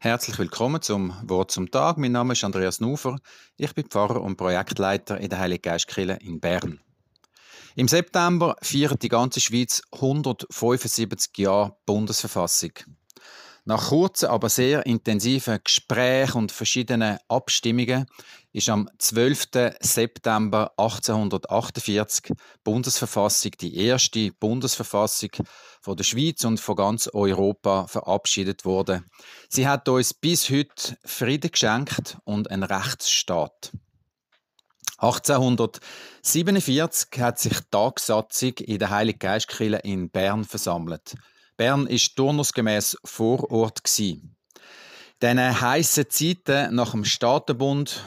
Herzlich willkommen zum Wort zum Tag. Mein Name ist Andreas Nufer. Ich bin Pfarrer und Projektleiter in der Heilige Geistkirche in Bern. Im September feiert die ganze Schweiz 175 Jahre Bundesverfassung. Nach kurzen, aber sehr intensiven Gesprächen und verschiedenen Abstimmungen ist am 12. September 1848 Bundesverfassung, die erste Bundesverfassung von der Schweiz und von ganz Europa verabschiedet worden. Sie hat uns bis heute Frieden geschenkt und einen Rechtsstaat. 1847 hat sich die Tagsatzung in der Heiligen Geistkirche in Bern versammelt. Bern ist turnusgemäß Vorort gsi. Diesen heißen Zeiten nach dem Staatenbund,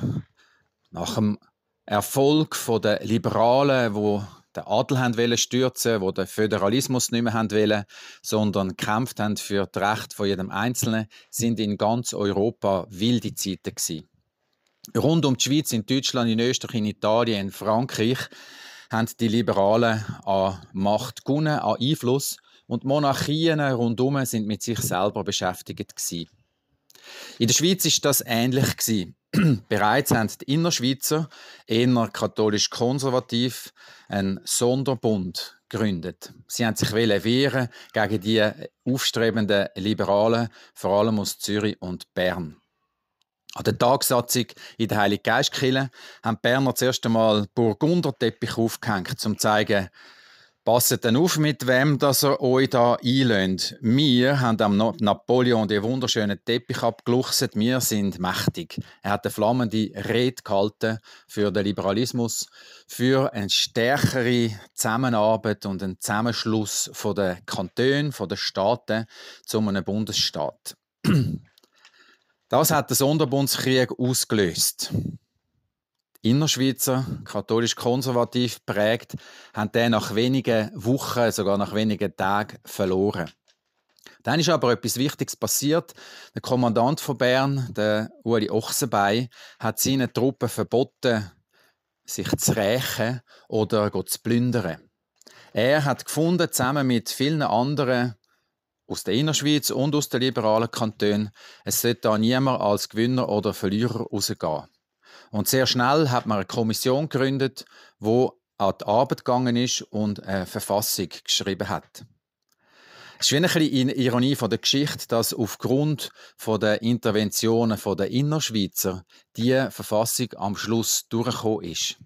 nach dem Erfolg der Liberalen, wo den Adel haben stürzen, wo den Föderalismus nicht mehr haben sondern gekämpft haben für das Recht von jedem Einzelnen, sind in ganz Europa wilde Zeiten gsi. Rund um die Schweiz, in Deutschland, in Österreich, in Italien, in Frankreich haben die Liberalen an Macht gewonnen, an Einfluss und Monarchien rundum sind mit sich selber beschäftigt gewesen. In der Schweiz ist das ähnlich gewesen. Bereits haben die Innerschweizer, eher katholisch-konservativ, einen Sonderbund gegründet. Sie haben sich wehren gegen die aufstrebenden Liberalen, vor allem aus Zürich und Bern. An der Tagsatzung in der Heiligen Geistkirche haben die Berner zuerst einmal Burgunderteppich aufgehängt, um zu zeigen, Passet dann auf, mit wem dass er euch da einlöhnt. Wir haben am Napoleon den wunderschönen Teppich abgeluchset. Wir sind mächtig. Er hat eine flammende Rede gehalten für den Liberalismus, für eine stärkere Zusammenarbeit und einen Zusammenschluss von den Kantonen, von den Staaten zu einem Bundesstaat. Das hat der Sonderbundskrieg ausgelöst. Innerschweizer, katholisch-konservativ prägt, haben den nach wenigen Wochen, sogar nach wenigen Tagen verloren. Dann ist aber etwas Wichtiges passiert. Der Kommandant von Bern, der Uli Ochsenbein, hat seinen Truppen verboten, sich zu rächen oder zu plündern. Er hat gefunden, zusammen mit vielen anderen aus der Innerschweiz und aus den liberalen Kantonen, es sollte da niemand als Gewinner oder Verlierer rausgehen. Und sehr schnell hat man eine Kommission gegründet, wo an die Arbeit gegangen ist und eine Verfassung geschrieben hat. Es ist wie ein bisschen Ironie von der Geschichte, dass aufgrund der Interventionen der Innerschweizer die Verfassung am Schluss durchgekommen ist.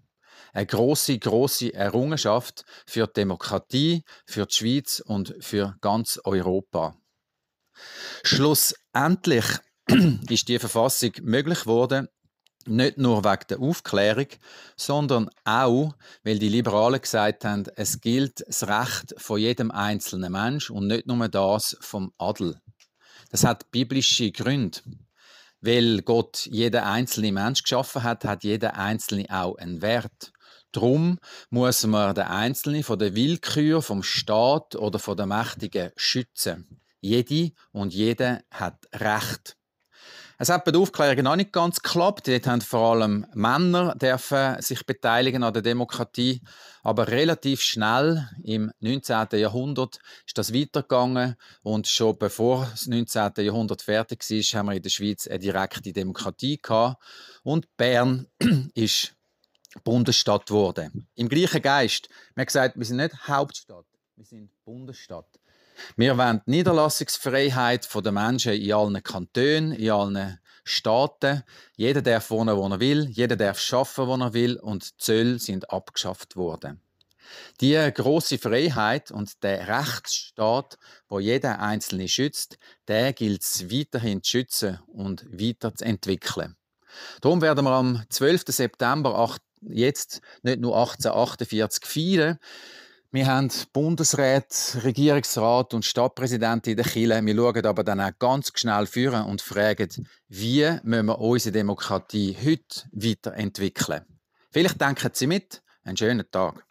Eine große, große Errungenschaft für die Demokratie, für die Schweiz und für ganz Europa. Schlussendlich ist die Verfassung möglich geworden, nicht nur wegen der Aufklärung, sondern auch, weil die Liberalen gesagt haben, es gilt das Recht von jedem einzelnen Mensch und nicht nur das vom Adel. Das hat biblische Gründe. Weil Gott jeden einzelnen Mensch geschaffen hat, hat jeder Einzelne auch einen Wert. Drum muss man den Einzelnen von der Willkür vom Staat oder von der Mächtigen schützen. Jede und jeder hat Recht. Es hat bei der Aufklärung noch nicht ganz geklappt. Dort haben vor allem Männer dürfen sich beteiligen an der Demokratie. Aber relativ schnell im 19. Jahrhundert ist das weitergegangen. Und schon bevor das 19. Jahrhundert fertig war, haben wir in der Schweiz eine direkte Demokratie gehabt. Und Bern ist Bundesstadt geworden. Im gleichen Geist. Man hat gesagt, wir sind nicht Hauptstadt, wir sind Bundesstadt. Wir wollen die Niederlassungsfreiheit der Menschen in allen Kantonen, in allen Staaten. Jeder darf wohnen, wo er will, jeder darf schaffen, wo er will und Zölle sind abgeschafft worden. Die große Freiheit und der Rechtsstaat, wo jeder Einzelne schützt, der gilt es weiterhin zu schützen und weiterzuentwickeln. Darum werden wir am 12. September jetzt nicht nur 1848 feiern, wir haben Bundesrat, Regierungsrat und Stadtpräsident in der Kille. Wir schauen aber dann auch ganz schnell führen und fragen, wie müssen wir unsere Demokratie heute weiterentwickeln. Vielleicht denken Sie mit. Einen schönen Tag.